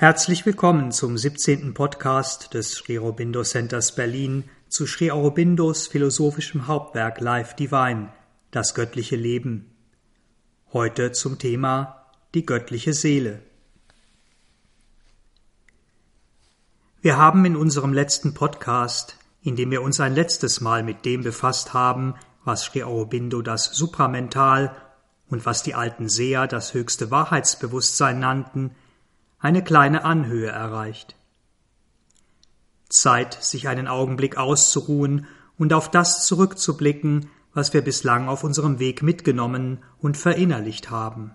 Herzlich willkommen zum 17. Podcast des Sri Aurobindo Centers Berlin zu Sri Aurobindos philosophischem Hauptwerk Life Divine, das göttliche Leben. Heute zum Thema die göttliche Seele. Wir haben in unserem letzten Podcast, in dem wir uns ein letztes Mal mit dem befasst haben, was Sri Aurobindo das Supramental und was die alten Seher das höchste Wahrheitsbewusstsein nannten, eine kleine Anhöhe erreicht. Zeit, sich einen Augenblick auszuruhen und auf das zurückzublicken, was wir bislang auf unserem Weg mitgenommen und verinnerlicht haben.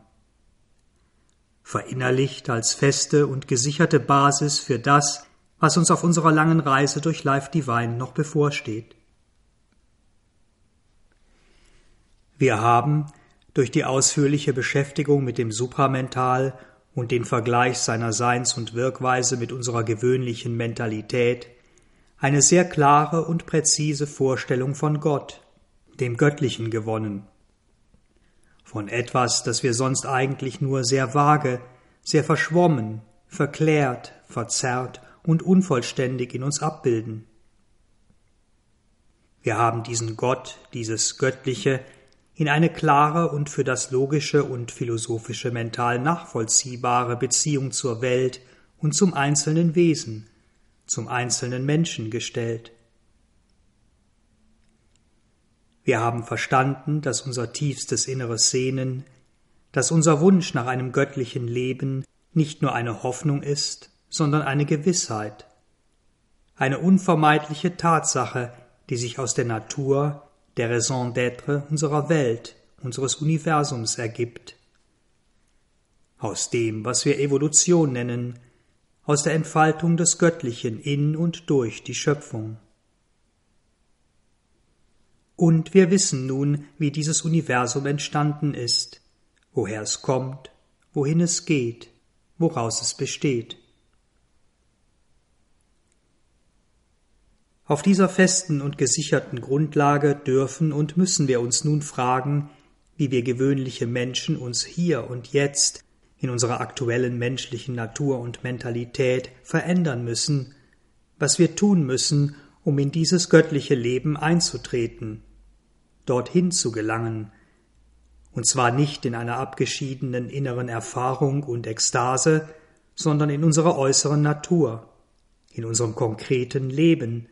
Verinnerlicht als feste und gesicherte Basis für das, was uns auf unserer langen Reise durch Life Divine noch bevorsteht. Wir haben durch die ausführliche Beschäftigung mit dem Supramental und den Vergleich seiner Seins- und Wirkweise mit unserer gewöhnlichen Mentalität eine sehr klare und präzise Vorstellung von Gott, dem Göttlichen gewonnen. Von etwas, das wir sonst eigentlich nur sehr vage, sehr verschwommen, verklärt, verzerrt und unvollständig in uns abbilden. Wir haben diesen Gott, dieses Göttliche, in eine klare und für das logische und philosophische mental nachvollziehbare Beziehung zur Welt und zum einzelnen Wesen, zum einzelnen Menschen gestellt. Wir haben verstanden, dass unser tiefstes inneres Sehnen, dass unser Wunsch nach einem göttlichen Leben nicht nur eine Hoffnung ist, sondern eine Gewissheit, eine unvermeidliche Tatsache, die sich aus der Natur, der Raison d'être unserer Welt, unseres Universums ergibt. Aus dem, was wir Evolution nennen, aus der Entfaltung des Göttlichen in und durch die Schöpfung. Und wir wissen nun, wie dieses Universum entstanden ist, woher es kommt, wohin es geht, woraus es besteht. Auf dieser festen und gesicherten Grundlage dürfen und müssen wir uns nun fragen, wie wir gewöhnliche Menschen uns hier und jetzt in unserer aktuellen menschlichen Natur und Mentalität verändern müssen, was wir tun müssen, um in dieses göttliche Leben einzutreten, dorthin zu gelangen, und zwar nicht in einer abgeschiedenen inneren Erfahrung und Ekstase, sondern in unserer äußeren Natur, in unserem konkreten Leben,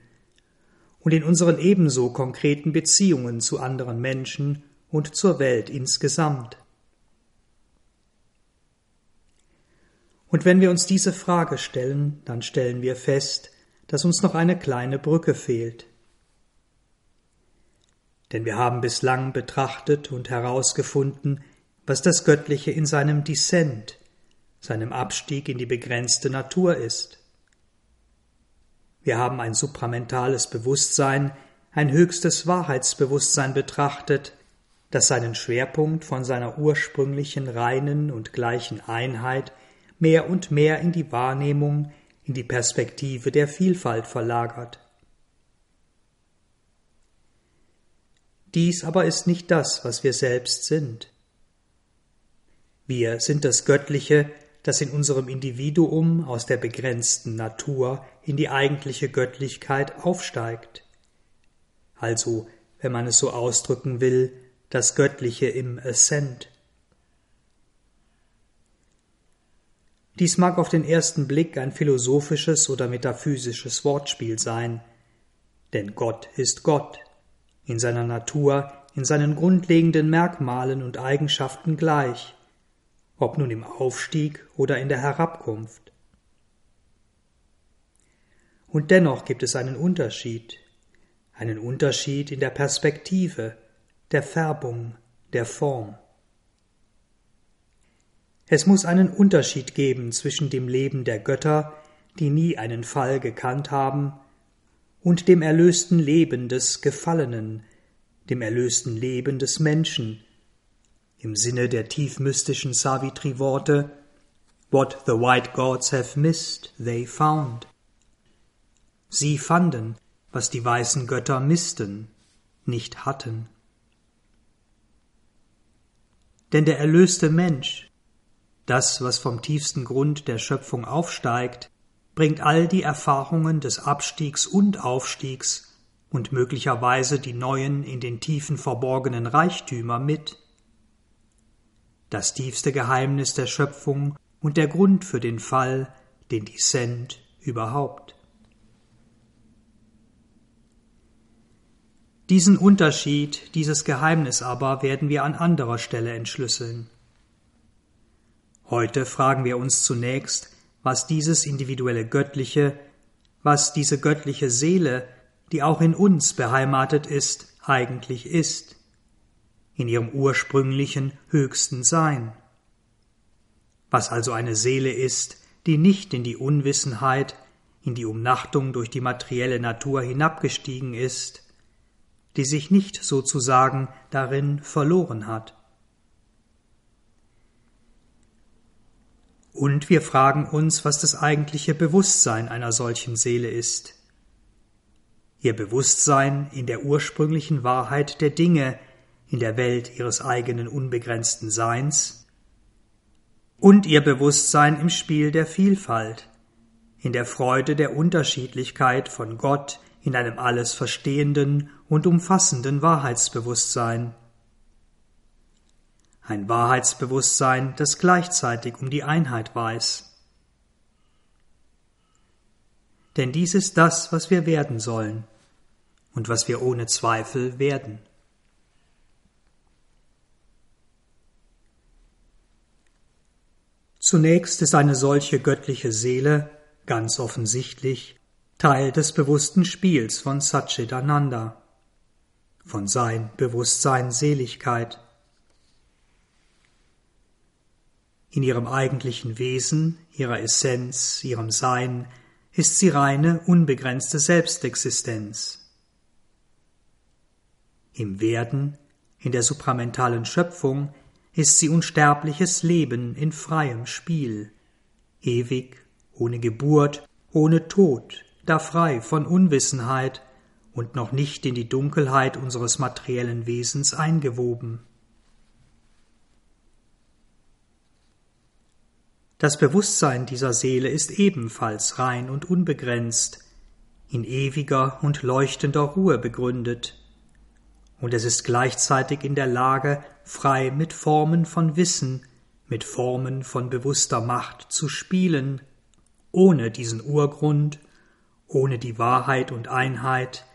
und in unseren ebenso konkreten Beziehungen zu anderen Menschen und zur Welt insgesamt. Und wenn wir uns diese Frage stellen, dann stellen wir fest, dass uns noch eine kleine Brücke fehlt. Denn wir haben bislang betrachtet und herausgefunden, was das Göttliche in seinem Descent, seinem Abstieg in die begrenzte Natur ist. Wir haben ein supramentales Bewusstsein, ein höchstes Wahrheitsbewusstsein betrachtet, das seinen Schwerpunkt von seiner ursprünglichen reinen und gleichen Einheit mehr und mehr in die Wahrnehmung, in die Perspektive der Vielfalt verlagert. Dies aber ist nicht das, was wir selbst sind. Wir sind das Göttliche, das in unserem Individuum aus der begrenzten Natur in die eigentliche Göttlichkeit aufsteigt. Also, wenn man es so ausdrücken will, das Göttliche im Ascent. Dies mag auf den ersten Blick ein philosophisches oder metaphysisches Wortspiel sein, denn Gott ist Gott, in seiner Natur, in seinen grundlegenden Merkmalen und Eigenschaften gleich, ob nun im Aufstieg oder in der Herabkunft. Und dennoch gibt es einen Unterschied, einen Unterschied in der Perspektive, der Färbung, der Form. Es muss einen Unterschied geben zwischen dem Leben der Götter, die nie einen Fall gekannt haben, und dem erlösten Leben des Gefallenen, dem erlösten Leben des Menschen, im Sinne der tiefmystischen Savitri-Worte What the white gods have missed, they found. Sie fanden, was die weißen Götter missten, nicht hatten. Denn der erlöste Mensch, Das, was vom tiefsten Grund der Schöpfung aufsteigt, bringt all die Erfahrungen des Abstiegs und Aufstiegs und möglicherweise die neuen in den Tiefen verborgenen Reichtümer mit. Das tiefste Geheimnis der Schöpfung und der Grund für den Fall, den Dissent überhaupt. Diesen Unterschied, dieses Geheimnis aber werden wir an anderer Stelle entschlüsseln. Heute fragen wir uns zunächst, was dieses individuelle Göttliche, was diese göttliche Seele, die auch in uns beheimatet ist, eigentlich ist, in ihrem ursprünglichen höchsten Sein. Was also eine Seele ist, die nicht in die Unwissenheit, in die Umnachtung durch die materielle Natur hinabgestiegen ist, die sich nicht sozusagen darin verloren hat. Und wir fragen uns, was das eigentliche Bewusstsein einer solchen Seele ist. Ihr Bewusstsein in der ursprünglichen Wahrheit der Dinge, in der Welt ihres eigenen unbegrenzten Seins, und ihr Bewusstsein im Spiel der Vielfalt, in der Freude der Unterschiedlichkeit von Gott in einem alles verstehenden und umfassenden Wahrheitsbewusstsein. Ein Wahrheitsbewusstsein, das gleichzeitig um die Einheit weiß. Denn dies ist das, was wir werden sollen und was wir ohne Zweifel werden. Zunächst ist eine solche göttliche Seele, ganz offensichtlich, Teil des bewussten Spiels von Satchitananda, von Sein, Bewusstsein, Seligkeit. In ihrem eigentlichen Wesen, ihrer Essenz, ihrem Sein ist sie reine, unbegrenzte Selbstexistenz. Im Werden, in der supramentalen Schöpfung, ist sie unsterbliches Leben in freiem Spiel, ewig, ohne Geburt, ohne Tod, da frei von Unwissenheit und noch nicht in die Dunkelheit unseres materiellen Wesens eingewoben. Das Bewusstsein dieser Seele ist ebenfalls rein und unbegrenzt, in ewiger und leuchtender Ruhe begründet, und es ist gleichzeitig in der Lage, frei mit Formen von Wissen, mit Formen von bewusster Macht zu spielen, ohne diesen Urgrund ohne die Wahrheit und Einheit,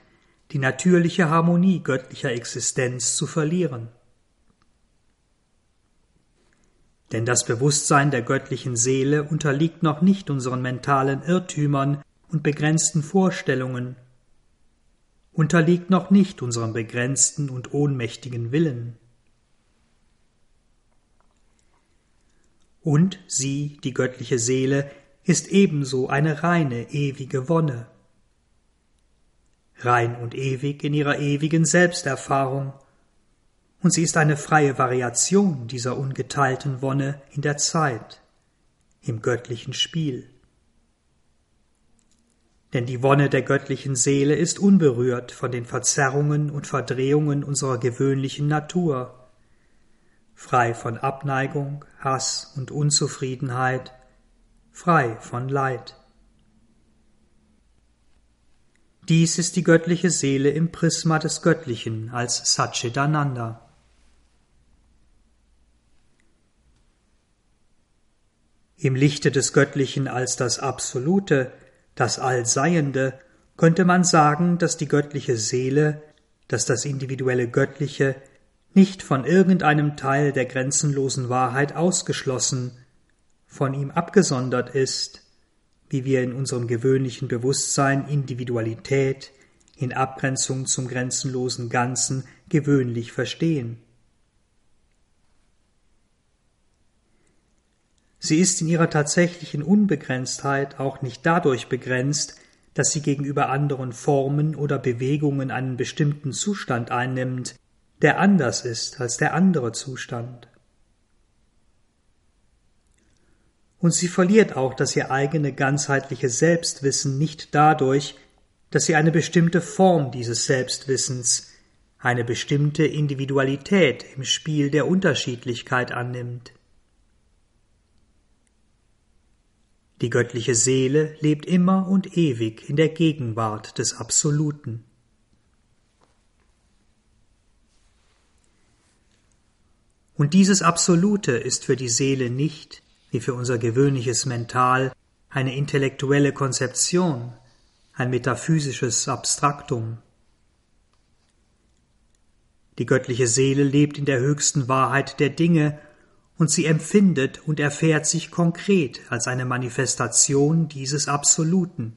die natürliche Harmonie göttlicher Existenz zu verlieren. Denn das Bewusstsein der göttlichen Seele unterliegt noch nicht unseren mentalen Irrtümern und begrenzten Vorstellungen, unterliegt noch nicht unserem begrenzten und ohnmächtigen Willen. Und sie, die göttliche Seele, ist ebenso eine reine, ewige Wonne. Rein und ewig in ihrer ewigen Selbsterfahrung, und sie ist eine freie Variation dieser ungeteilten Wonne in der Zeit, im göttlichen Spiel. Denn die Wonne der göttlichen Seele ist unberührt von den Verzerrungen und Verdrehungen unserer gewöhnlichen Natur, frei von Abneigung, Hass und Unzufriedenheit, frei von Leid. Dies ist die göttliche Seele im Prisma des Göttlichen als Satchitananda. Im Lichte des Göttlichen als das Absolute, das Allseiende, könnte man sagen, dass die göttliche Seele, dass das individuelle Göttliche nicht von irgendeinem Teil der grenzenlosen Wahrheit ausgeschlossen, von ihm abgesondert ist, wie wir in unserem gewöhnlichen Bewusstsein Individualität in Abgrenzung zum grenzenlosen Ganzen gewöhnlich verstehen. Sie ist in ihrer tatsächlichen Unbegrenztheit auch nicht dadurch begrenzt, dass sie gegenüber anderen Formen oder Bewegungen einen bestimmten Zustand einnimmt, der anders ist als der andere Zustand. und sie verliert auch das ihr eigene ganzheitliche Selbstwissen nicht dadurch, dass sie eine bestimmte Form dieses Selbstwissens, eine bestimmte Individualität im Spiel der Unterschiedlichkeit annimmt. Die göttliche Seele lebt immer und ewig in der Gegenwart des Absoluten. Und dieses Absolute ist für die Seele nicht, wie für unser gewöhnliches Mental, eine intellektuelle Konzeption, ein metaphysisches Abstraktum. Die göttliche Seele lebt in der höchsten Wahrheit der Dinge und sie empfindet und erfährt sich konkret als eine Manifestation dieses Absoluten.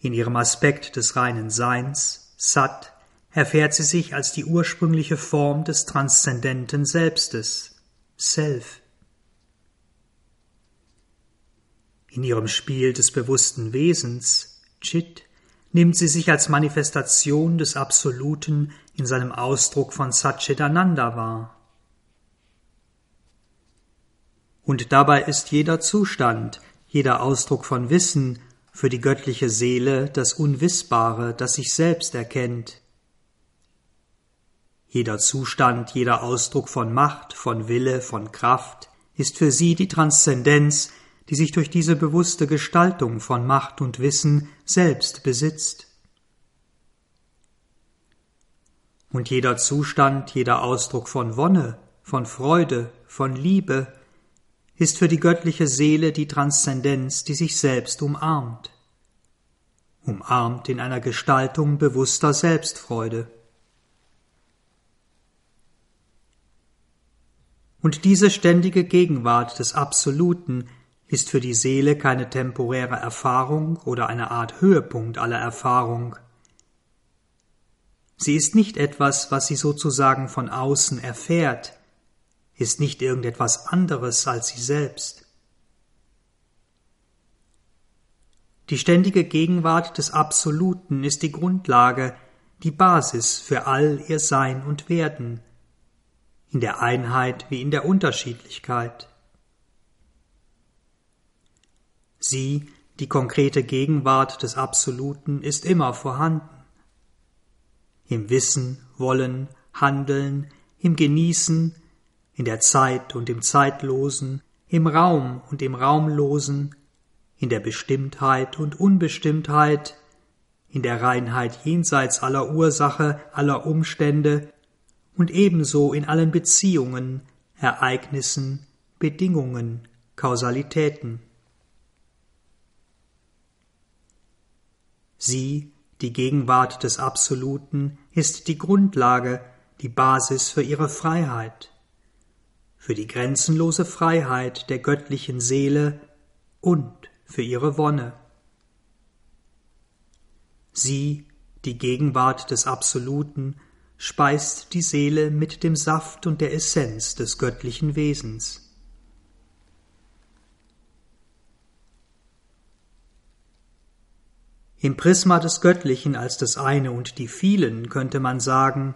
In ihrem Aspekt des reinen Seins, Sat, erfährt sie sich als die ursprüngliche Form des transzendenten Selbstes, Self. In ihrem Spiel des bewussten Wesens, Chit, nimmt sie sich als Manifestation des Absoluten in seinem Ausdruck von Satchitananda wahr. Und dabei ist jeder Zustand, jeder Ausdruck von Wissen für die göttliche Seele das Unwissbare, das sich selbst erkennt. Jeder Zustand, jeder Ausdruck von Macht, von Wille, von Kraft ist für sie die Transzendenz, die sich durch diese bewusste Gestaltung von Macht und Wissen selbst besitzt. Und jeder Zustand, jeder Ausdruck von Wonne, von Freude, von Liebe ist für die göttliche Seele die Transzendenz, die sich selbst umarmt, umarmt in einer Gestaltung bewusster Selbstfreude. Und diese ständige Gegenwart des Absoluten ist für die Seele keine temporäre Erfahrung oder eine Art Höhepunkt aller Erfahrung. Sie ist nicht etwas, was sie sozusagen von außen erfährt, ist nicht irgendetwas anderes als sie selbst. Die ständige Gegenwart des Absoluten ist die Grundlage, die Basis für all ihr Sein und Werden, in der Einheit wie in der Unterschiedlichkeit. Sie, die konkrete Gegenwart des Absoluten, ist immer vorhanden. Im Wissen, Wollen, Handeln, im Genießen, in der Zeit und im Zeitlosen, im Raum und im Raumlosen, in der Bestimmtheit und Unbestimmtheit, in der Reinheit jenseits aller Ursache, aller Umstände und ebenso in allen Beziehungen, Ereignissen, Bedingungen, Kausalitäten. Sie, die Gegenwart des Absoluten, ist die Grundlage, die Basis für ihre Freiheit, für die grenzenlose Freiheit der göttlichen Seele und für ihre Wonne. Sie, die Gegenwart des Absoluten, speist die Seele mit dem Saft und der Essenz des göttlichen Wesens. Im Prisma des Göttlichen als das eine und die vielen könnte man sagen,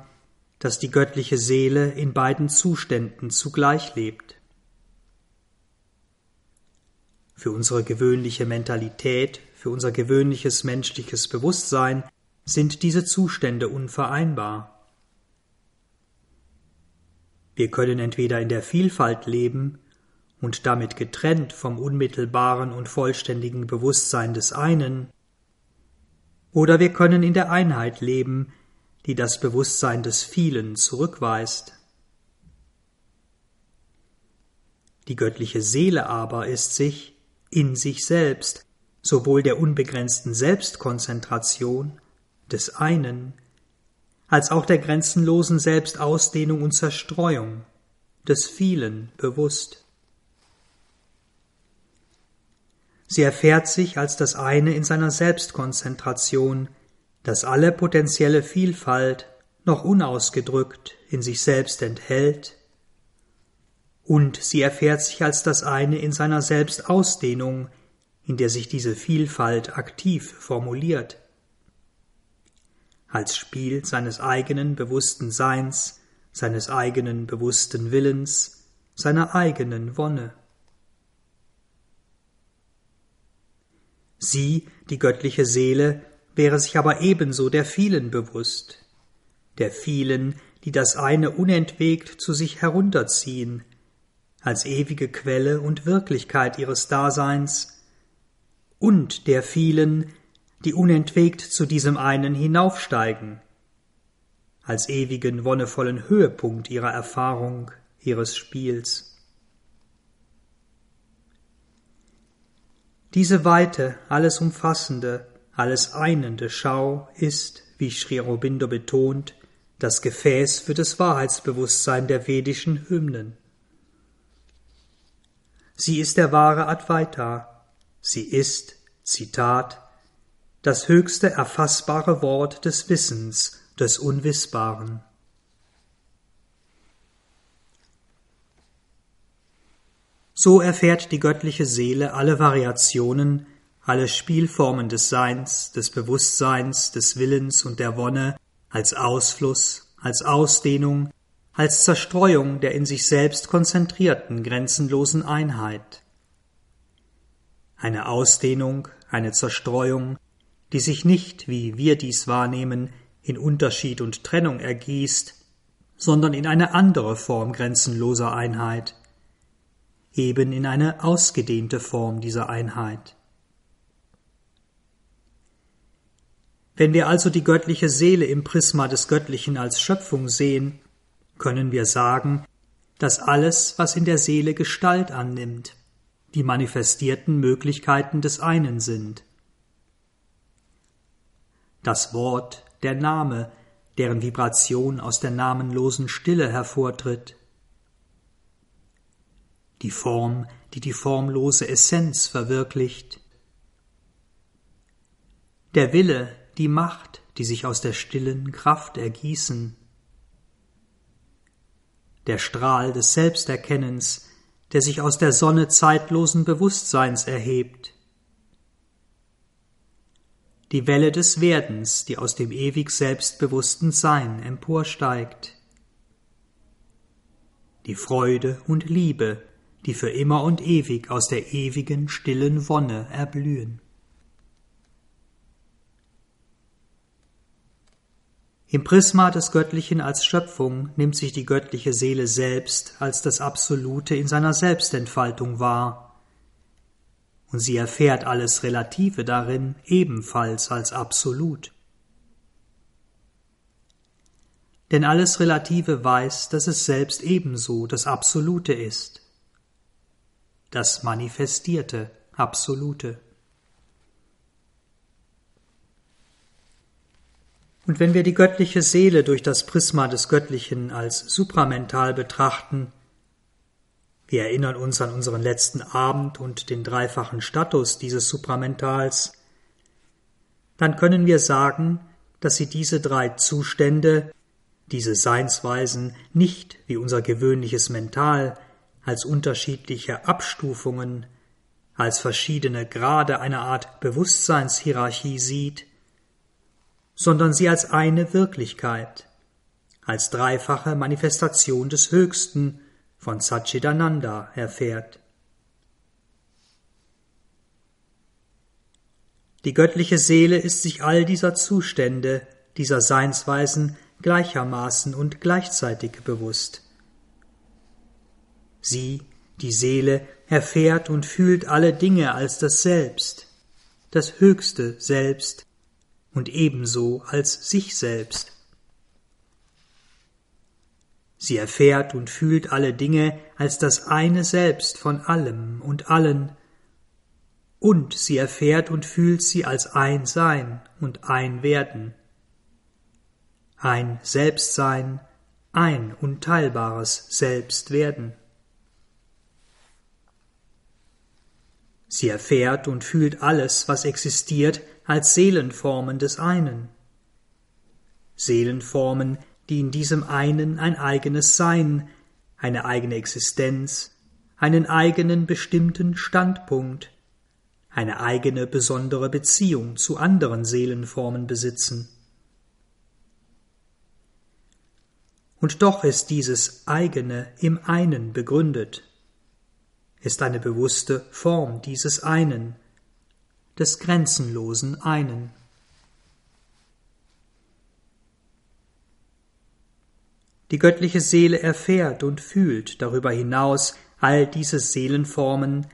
dass die göttliche Seele in beiden Zuständen zugleich lebt. Für unsere gewöhnliche Mentalität, für unser gewöhnliches menschliches Bewusstsein sind diese Zustände unvereinbar. Wir können entweder in der Vielfalt leben und damit getrennt vom unmittelbaren und vollständigen Bewusstsein des einen, oder wir können in der Einheit leben, die das Bewusstsein des Vielen zurückweist. Die göttliche Seele aber ist sich in sich selbst sowohl der unbegrenzten Selbstkonzentration des einen als auch der grenzenlosen Selbstausdehnung und Zerstreuung des vielen bewusst. Sie erfährt sich als das eine in seiner Selbstkonzentration, das alle potenzielle Vielfalt noch unausgedrückt in sich selbst enthält, und sie erfährt sich als das eine in seiner Selbstausdehnung, in der sich diese Vielfalt aktiv formuliert als Spiel seines eigenen bewussten Seins, seines eigenen bewussten Willens, seiner eigenen Wonne. Sie, die göttliche Seele, wäre sich aber ebenso der vielen bewusst, der vielen, die das eine unentwegt zu sich herunterziehen, als ewige Quelle und Wirklichkeit ihres Daseins, und der vielen, die unentwegt zu diesem einen hinaufsteigen, als ewigen wonnevollen Höhepunkt ihrer Erfahrung, ihres Spiels. Diese weite, alles umfassende, alles einende Schau ist, wie Sri Aurobindo betont, das Gefäß für das Wahrheitsbewusstsein der vedischen Hymnen. Sie ist der wahre Advaita. Sie ist, Zitat, das höchste erfassbare Wort des Wissens, des Unwissbaren. So erfährt die göttliche Seele alle Variationen, alle Spielformen des Seins, des Bewusstseins, des Willens und der Wonne als Ausfluss, als Ausdehnung, als Zerstreuung der in sich selbst konzentrierten, grenzenlosen Einheit. Eine Ausdehnung, eine Zerstreuung, die sich nicht, wie wir dies wahrnehmen, in Unterschied und Trennung ergießt, sondern in eine andere Form grenzenloser Einheit, eben in eine ausgedehnte Form dieser Einheit. Wenn wir also die göttliche Seele im Prisma des Göttlichen als Schöpfung sehen, können wir sagen, dass alles, was in der Seele Gestalt annimmt, die manifestierten Möglichkeiten des einen sind. Das Wort, der Name, deren Vibration aus der namenlosen Stille hervortritt. Die Form, die die formlose Essenz verwirklicht. Der Wille, die Macht, die sich aus der stillen Kraft ergießen. Der Strahl des Selbsterkennens, der sich aus der Sonne zeitlosen Bewusstseins erhebt die Welle des Werdens, die aus dem ewig selbstbewussten Sein emporsteigt. Die Freude und Liebe, die für immer und ewig aus der ewigen stillen Wonne erblühen. Im Prisma des Göttlichen als Schöpfung nimmt sich die göttliche Seele selbst als das Absolute in seiner Selbstentfaltung wahr und sie erfährt alles Relative darin ebenfalls als absolut. Denn alles Relative weiß, dass es selbst ebenso das Absolute ist, das manifestierte Absolute. Und wenn wir die göttliche Seele durch das Prisma des Göttlichen als supramental betrachten, wir erinnern uns an unseren letzten Abend und den dreifachen Status dieses Supramentals. Dann können wir sagen, dass sie diese drei Zustände, diese Seinsweisen nicht wie unser gewöhnliches Mental als unterschiedliche Abstufungen, als verschiedene Grade einer Art Bewusstseinshierarchie sieht, sondern sie als eine Wirklichkeit, als dreifache Manifestation des Höchsten von Satchitananda erfährt. Die göttliche Seele ist sich all dieser Zustände, dieser Seinsweisen gleichermaßen und gleichzeitig bewusst. Sie, die Seele, erfährt und fühlt alle Dinge als das Selbst, das höchste Selbst und ebenso als sich selbst. Sie erfährt und fühlt alle Dinge als das eine Selbst von allem und allen, und sie erfährt und fühlt sie als ein Sein und ein Werden. Ein Selbstsein, ein unteilbares Selbstwerden. Sie erfährt und fühlt alles, was existiert, als Seelenformen des einen. Seelenformen, die in diesem einen ein eigenes Sein, eine eigene Existenz, einen eigenen bestimmten Standpunkt, eine eigene besondere Beziehung zu anderen Seelenformen besitzen. Und doch ist dieses eigene im einen begründet, ist eine bewusste Form dieses einen, des grenzenlosen einen. Die göttliche Seele erfährt und fühlt darüber hinaus all diese Seelenformen,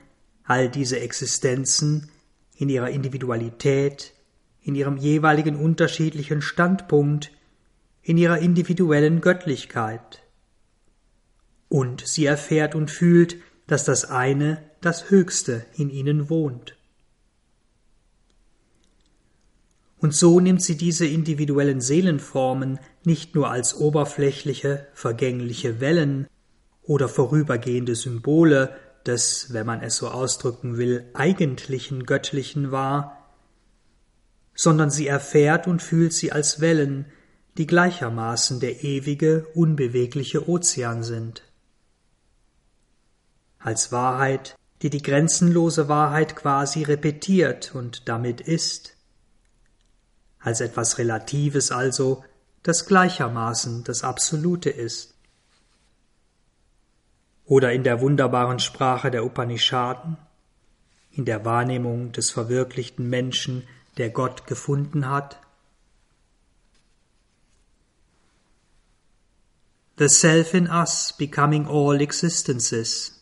all diese Existenzen in ihrer Individualität, in ihrem jeweiligen unterschiedlichen Standpunkt, in ihrer individuellen Göttlichkeit. Und sie erfährt und fühlt, dass das eine, das Höchste in ihnen wohnt. Und so nimmt sie diese individuellen Seelenformen nicht nur als oberflächliche, vergängliche Wellen oder vorübergehende Symbole des, wenn man es so ausdrücken will, eigentlichen Göttlichen wahr, sondern sie erfährt und fühlt sie als Wellen, die gleichermaßen der ewige, unbewegliche Ozean sind. Als Wahrheit, die die grenzenlose Wahrheit quasi repetiert und damit ist, als etwas Relatives also, das gleichermaßen das Absolute ist. Oder in der wunderbaren Sprache der Upanishaden, in der Wahrnehmung des verwirklichten Menschen, der Gott gefunden hat? The Self in us becoming all existences,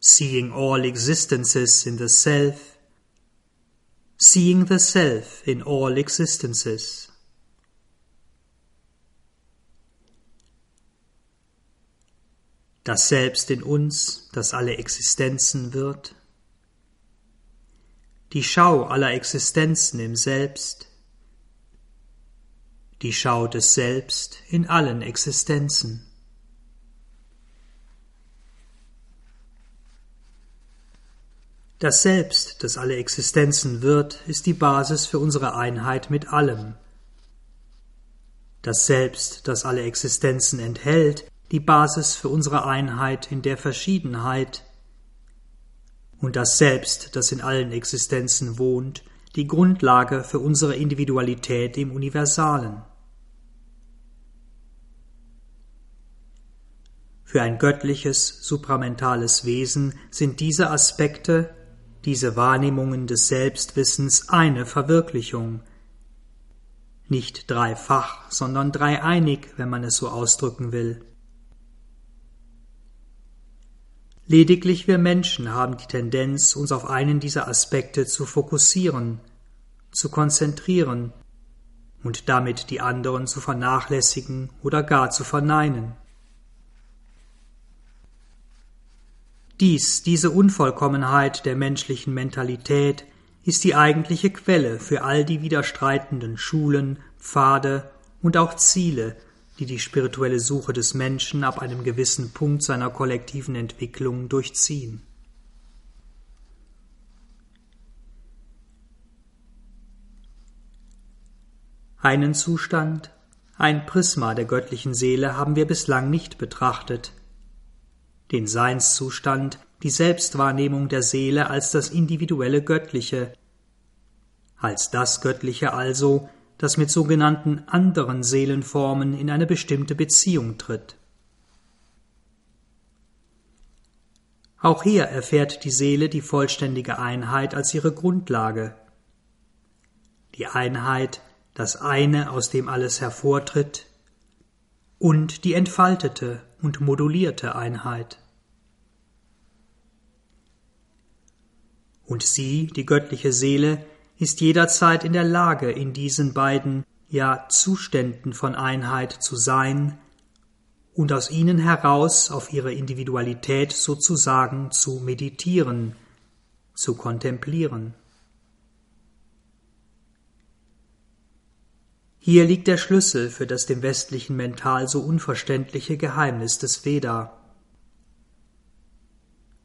seeing all existences in the Self, seeing the Self in all existences. Das Selbst in uns, das alle Existenzen wird, die Schau aller Existenzen im Selbst, die Schau des Selbst in allen Existenzen. Das Selbst, das alle Existenzen wird, ist die Basis für unsere Einheit mit allem. Das Selbst, das alle Existenzen enthält, die Basis für unsere Einheit in der Verschiedenheit, und das Selbst, das in allen Existenzen wohnt, die Grundlage für unsere Individualität im Universalen. Für ein göttliches, supramentales Wesen sind diese Aspekte, diese Wahrnehmungen des Selbstwissens eine Verwirklichung, nicht dreifach, sondern dreieinig, wenn man es so ausdrücken will. Lediglich wir Menschen haben die Tendenz, uns auf einen dieser Aspekte zu fokussieren, zu konzentrieren und damit die anderen zu vernachlässigen oder gar zu verneinen. Dies, diese Unvollkommenheit der menschlichen Mentalität, ist die eigentliche Quelle für all die widerstreitenden Schulen, Pfade und auch Ziele, die die spirituelle Suche des Menschen ab einem gewissen Punkt seiner kollektiven Entwicklung durchziehen. Einen Zustand, ein Prisma der göttlichen Seele haben wir bislang nicht betrachtet. Den Seinszustand, die Selbstwahrnehmung der Seele als das individuelle Göttliche, als das Göttliche also, das mit sogenannten anderen Seelenformen in eine bestimmte Beziehung tritt. Auch hier erfährt die Seele die vollständige Einheit als ihre Grundlage. Die Einheit, das eine, aus dem alles hervortritt, und die entfaltete und modulierte Einheit. Und sie, die göttliche Seele, ist jederzeit in der Lage, in diesen beiden, ja Zuständen von Einheit zu sein und aus ihnen heraus auf ihre Individualität sozusagen zu meditieren, zu kontemplieren. Hier liegt der Schlüssel für das dem westlichen Mental so unverständliche Geheimnis des Veda.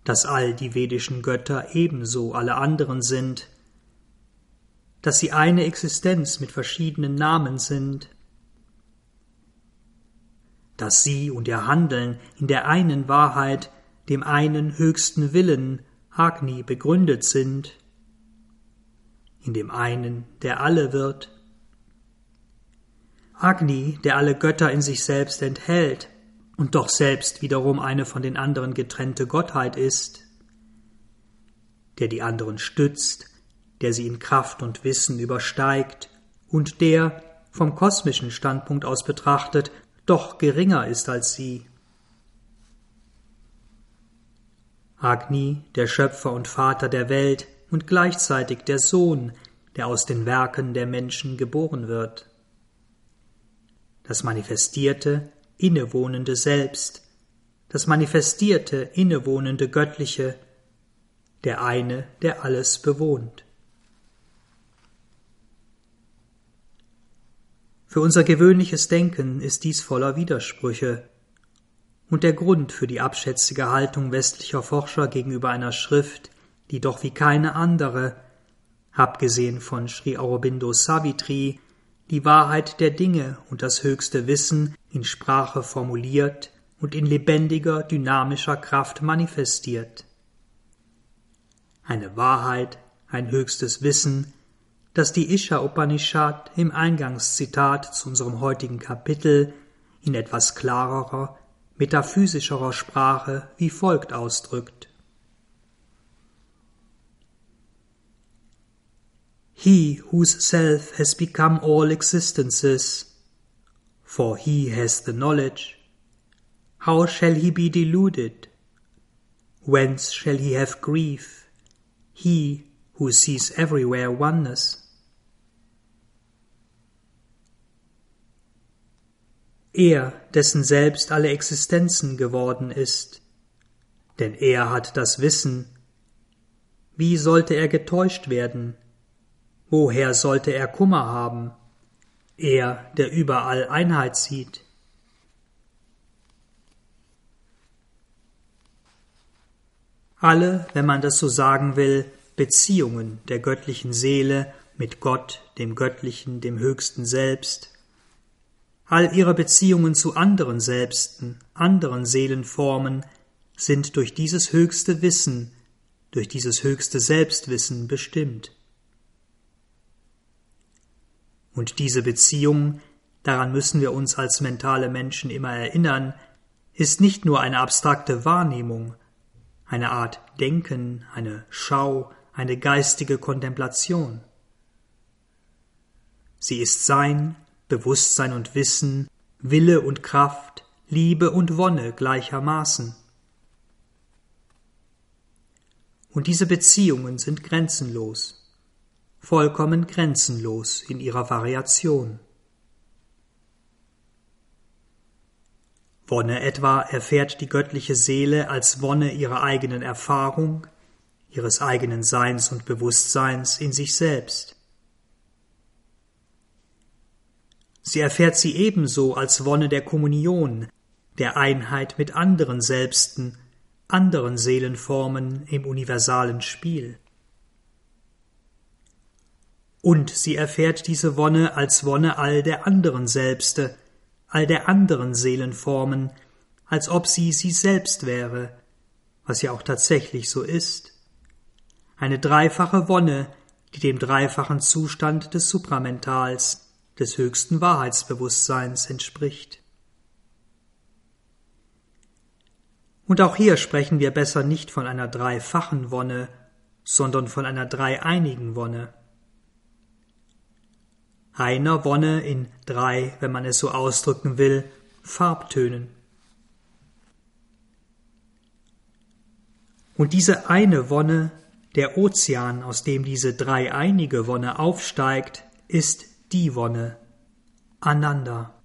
Dass all die vedischen Götter ebenso alle anderen sind, dass sie eine Existenz mit verschiedenen Namen sind, dass sie und ihr Handeln in der einen Wahrheit, dem einen höchsten Willen, Agni, begründet sind, in dem einen, der alle wird, Agni, der alle Götter in sich selbst enthält und doch selbst wiederum eine von den anderen getrennte Gottheit ist, der die anderen stützt, der sie in Kraft und Wissen übersteigt und der, vom kosmischen Standpunkt aus betrachtet, doch geringer ist als sie. Agni, der Schöpfer und Vater der Welt und gleichzeitig der Sohn, der aus den Werken der Menschen geboren wird. Das manifestierte, innewohnende Selbst, das manifestierte, innewohnende Göttliche, der eine, der alles bewohnt. Für unser gewöhnliches Denken ist dies voller Widersprüche, und der Grund für die abschätzige Haltung westlicher Forscher gegenüber einer Schrift, die doch wie keine andere, abgesehen von Sri Aurobindo Savitri, die Wahrheit der Dinge und das höchste Wissen in Sprache formuliert und in lebendiger, dynamischer Kraft manifestiert. Eine Wahrheit, ein höchstes Wissen, das die Isha Upanishad im Eingangszitat zu unserem heutigen Kapitel in etwas klarerer, metaphysischerer Sprache wie folgt ausdrückt. He whose self has become all existences, for he has the knowledge, how shall he be deluded? Whence shall he have grief? He who sees everywhere oneness. er, dessen selbst alle Existenzen geworden ist. Denn er hat das Wissen. Wie sollte er getäuscht werden? Woher sollte er Kummer haben? Er, der überall Einheit sieht. Alle, wenn man das so sagen will, Beziehungen der göttlichen Seele mit Gott, dem Göttlichen, dem höchsten Selbst, All ihre Beziehungen zu anderen Selbsten, anderen Seelenformen sind durch dieses höchste Wissen, durch dieses höchste Selbstwissen bestimmt. Und diese Beziehung, daran müssen wir uns als mentale Menschen immer erinnern, ist nicht nur eine abstrakte Wahrnehmung, eine Art Denken, eine Schau, eine geistige Kontemplation. Sie ist Sein, Bewusstsein und Wissen, Wille und Kraft, Liebe und Wonne gleichermaßen. Und diese Beziehungen sind grenzenlos, vollkommen grenzenlos in ihrer Variation. Wonne etwa erfährt die göttliche Seele als Wonne ihrer eigenen Erfahrung, ihres eigenen Seins und Bewusstseins in sich selbst. Sie erfährt sie ebenso als Wonne der Kommunion, der Einheit mit anderen Selbsten, anderen Seelenformen im universalen Spiel. Und sie erfährt diese Wonne als Wonne all der anderen Selbste, all der anderen Seelenformen, als ob sie sie selbst wäre, was ja auch tatsächlich so ist. Eine dreifache Wonne, die dem dreifachen Zustand des Supramentals, des höchsten Wahrheitsbewusstseins entspricht. Und auch hier sprechen wir besser nicht von einer dreifachen Wonne, sondern von einer dreieinigen Wonne. Einer Wonne in drei, wenn man es so ausdrücken will, Farbtönen. Und diese eine Wonne, der Ozean, aus dem diese dreieinige Wonne aufsteigt, ist die Wonne, Ananda.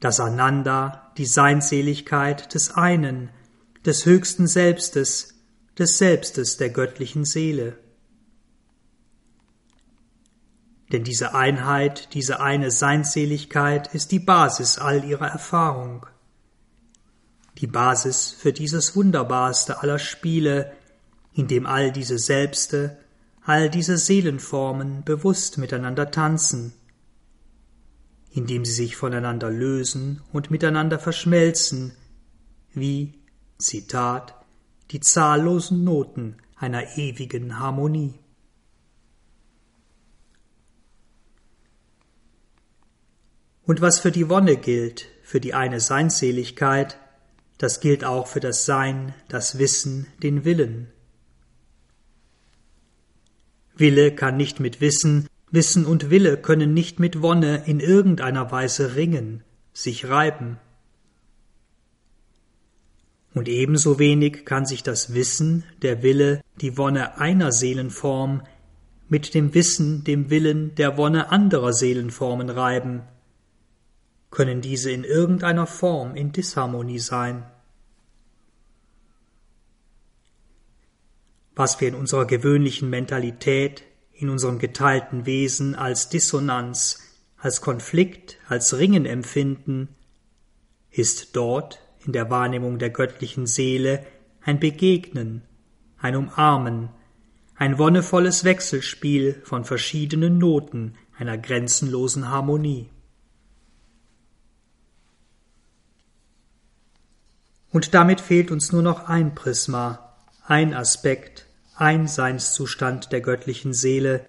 Das Ananda, die Seinseligkeit des einen, des höchsten Selbstes, des Selbstes der göttlichen Seele. Denn diese Einheit, diese eine Seinseligkeit ist die Basis all ihrer Erfahrung, die Basis für dieses wunderbarste aller Spiele, in dem all diese Selbste, all diese Seelenformen bewusst miteinander tanzen, indem sie sich voneinander lösen und miteinander verschmelzen, wie, Zitat, die zahllosen Noten einer ewigen Harmonie. Und was für die Wonne gilt, für die eine Seinseligkeit, das gilt auch für das Sein, das Wissen, den Willen, Wille kann nicht mit Wissen, Wissen und Wille können nicht mit Wonne in irgendeiner Weise ringen, sich reiben. Und ebenso wenig kann sich das Wissen, der Wille, die Wonne einer Seelenform mit dem Wissen, dem Willen der Wonne anderer Seelenformen reiben. Können diese in irgendeiner Form in Disharmonie sein? Was wir in unserer gewöhnlichen Mentalität, in unserem geteilten Wesen als Dissonanz, als Konflikt, als Ringen empfinden, ist dort in der Wahrnehmung der göttlichen Seele ein Begegnen, ein Umarmen, ein wonnevolles Wechselspiel von verschiedenen Noten einer grenzenlosen Harmonie. Und damit fehlt uns nur noch ein Prisma, ein Aspekt, ein Seinszustand der göttlichen Seele,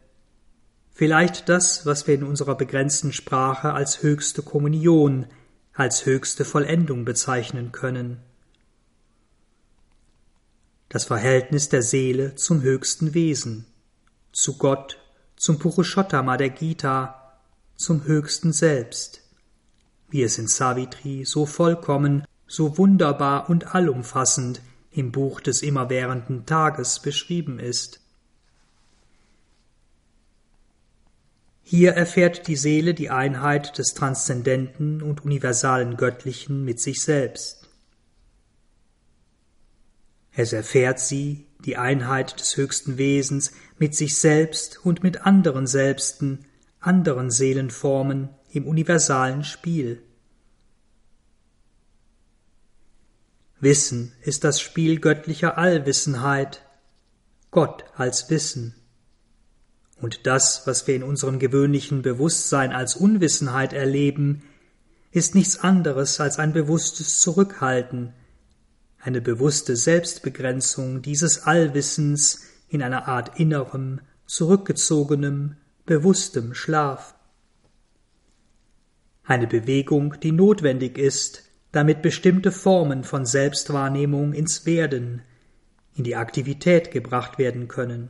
vielleicht das, was wir in unserer begrenzten Sprache als höchste Kommunion, als höchste Vollendung bezeichnen können. Das Verhältnis der Seele zum höchsten Wesen, zu Gott, zum Purushottama der Gita, zum höchsten Selbst, wie es in Savitri so vollkommen, so wunderbar und allumfassend im Buch des immerwährenden Tages beschrieben ist. Hier erfährt die Seele die Einheit des transzendenten und universalen Göttlichen mit sich selbst. Es erfährt sie, die Einheit des höchsten Wesens, mit sich selbst und mit anderen Selbsten, anderen Seelenformen im universalen Spiel. Wissen ist das Spiel göttlicher Allwissenheit, Gott als Wissen. Und das, was wir in unserem gewöhnlichen Bewusstsein als Unwissenheit erleben, ist nichts anderes als ein bewusstes Zurückhalten, eine bewusste Selbstbegrenzung dieses Allwissens in einer Art innerem, zurückgezogenem, bewusstem Schlaf. Eine Bewegung, die notwendig ist, damit bestimmte Formen von Selbstwahrnehmung ins Werden, in die Aktivität gebracht werden können.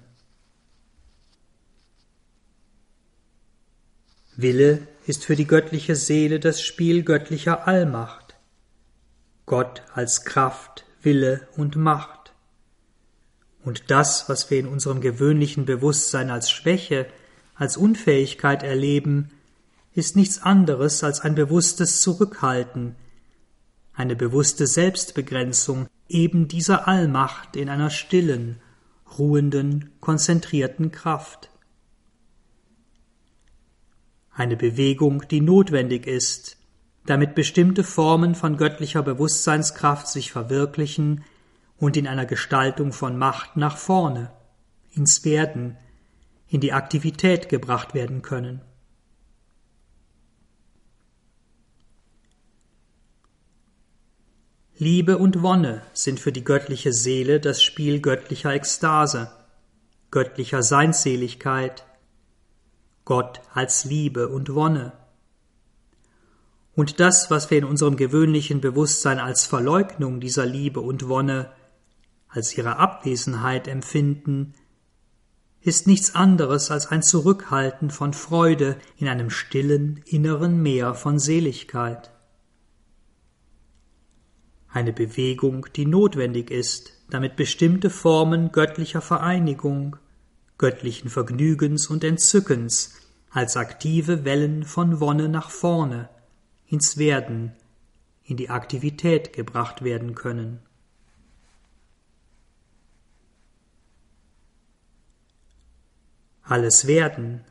Wille ist für die göttliche Seele das Spiel göttlicher Allmacht. Gott als Kraft, Wille und Macht. Und das, was wir in unserem gewöhnlichen Bewusstsein als Schwäche, als Unfähigkeit erleben, ist nichts anderes als ein bewusstes Zurückhalten, eine bewusste Selbstbegrenzung eben dieser Allmacht in einer stillen, ruhenden, konzentrierten Kraft. Eine Bewegung, die notwendig ist, damit bestimmte Formen von göttlicher Bewusstseinskraft sich verwirklichen und in einer Gestaltung von Macht nach vorne, ins Werden, in die Aktivität gebracht werden können. Liebe und Wonne sind für die göttliche Seele das Spiel göttlicher Ekstase, göttlicher Seinsseligkeit, Gott als Liebe und Wonne und das, was wir in unserem gewöhnlichen Bewusstsein als Verleugnung dieser Liebe und Wonne, als ihre Abwesenheit empfinden, ist nichts anderes als ein Zurückhalten von Freude in einem stillen inneren Meer von Seligkeit. Eine Bewegung, die notwendig ist, damit bestimmte Formen göttlicher Vereinigung, göttlichen Vergnügens und Entzückens als aktive Wellen von Wonne nach vorne ins Werden, in die Aktivität gebracht werden können. Alles Werden,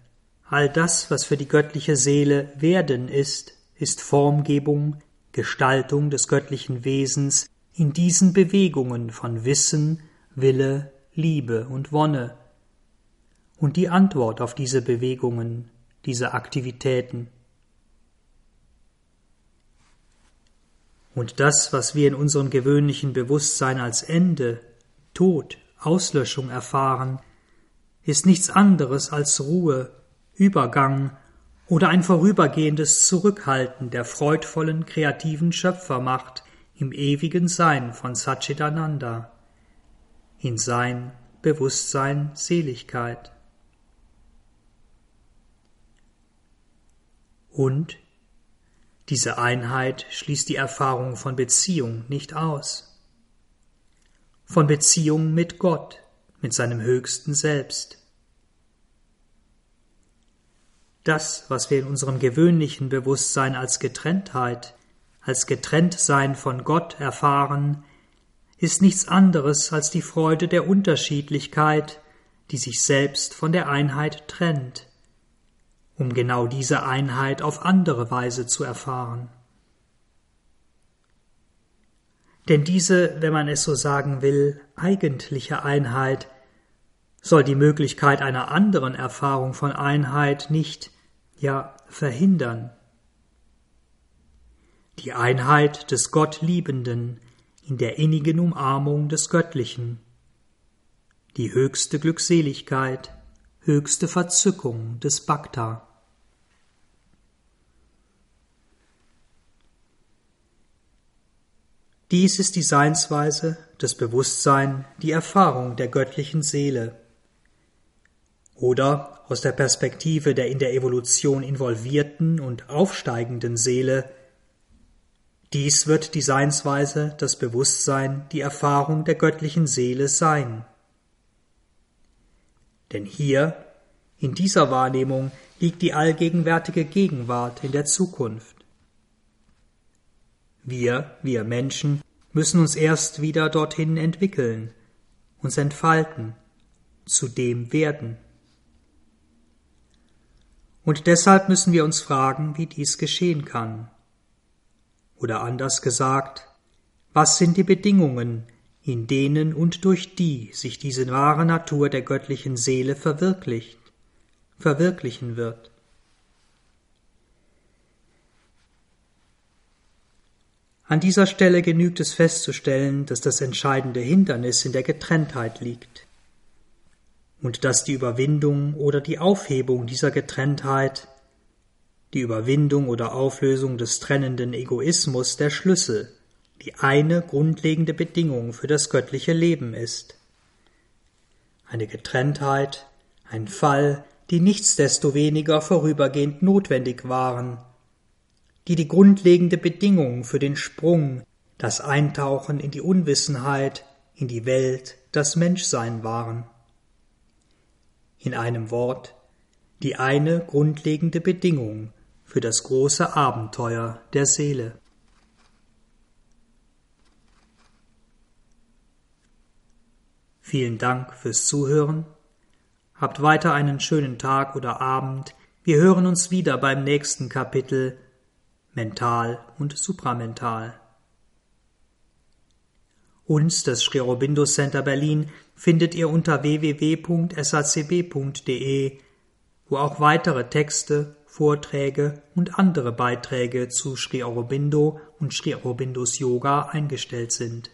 all das, was für die göttliche Seele Werden ist, ist Formgebung, Gestaltung des göttlichen Wesens in diesen Bewegungen von Wissen, Wille, Liebe und Wonne und die Antwort auf diese Bewegungen, diese Aktivitäten. Und das, was wir in unserem gewöhnlichen Bewusstsein als Ende, Tod, Auslöschung erfahren, ist nichts anderes als Ruhe, Übergang oder ein vorübergehendes Zurückhalten der freudvollen kreativen Schöpfermacht im ewigen Sein von Satchitananda, in Sein, Bewusstsein, Seligkeit. Und diese Einheit schließt die Erfahrung von Beziehung nicht aus. von Beziehung mit Gott, mit seinem höchsten Selbst. Das, was wir in unserem gewöhnlichen Bewusstsein als Getrenntheit, als Getrenntsein von Gott erfahren, ist nichts anderes als die Freude der Unterschiedlichkeit, die sich selbst von der Einheit trennt, um genau diese Einheit auf andere Weise zu erfahren. Denn diese, wenn man es so sagen will, eigentliche Einheit soll die Möglichkeit einer anderen Erfahrung von Einheit nicht, ja, verhindern. Die Einheit des Gottliebenden in der innigen Umarmung des Göttlichen, die höchste Glückseligkeit, höchste Verzückung des Bhakta. Dies ist die Seinsweise, das Bewusstsein, die Erfahrung der göttlichen Seele. Oder aus der Perspektive der in der Evolution involvierten und aufsteigenden Seele, dies wird die Seinsweise, das Bewusstsein, die Erfahrung der göttlichen Seele sein. Denn hier, in dieser Wahrnehmung, liegt die allgegenwärtige Gegenwart in der Zukunft. Wir, wir Menschen, müssen uns erst wieder dorthin entwickeln, uns entfalten, zu dem werden. Und deshalb müssen wir uns fragen, wie dies geschehen kann. Oder anders gesagt, was sind die Bedingungen, in denen und durch die sich diese wahre Natur der göttlichen Seele verwirklicht, verwirklichen wird. An dieser Stelle genügt es festzustellen, dass das entscheidende Hindernis in der Getrenntheit liegt und dass die Überwindung oder die Aufhebung dieser Getrenntheit, die Überwindung oder Auflösung des trennenden Egoismus der Schlüssel, die eine grundlegende Bedingung für das göttliche Leben ist. Eine Getrenntheit, ein Fall, die nichtsdestoweniger vorübergehend notwendig waren, die die grundlegende Bedingung für den Sprung, das Eintauchen in die Unwissenheit, in die Welt, das Menschsein waren. In einem Wort, die eine grundlegende Bedingung für das große Abenteuer der Seele. Vielen Dank fürs Zuhören. Habt weiter einen schönen Tag oder Abend. Wir hören uns wieder beim nächsten Kapitel mental und supramental. Uns, das Sri Aurobindo Center Berlin, findet ihr unter www.sacb.de, wo auch weitere Texte, Vorträge und andere Beiträge zu Sri Aurobindo und Sri Aurobindos Yoga eingestellt sind.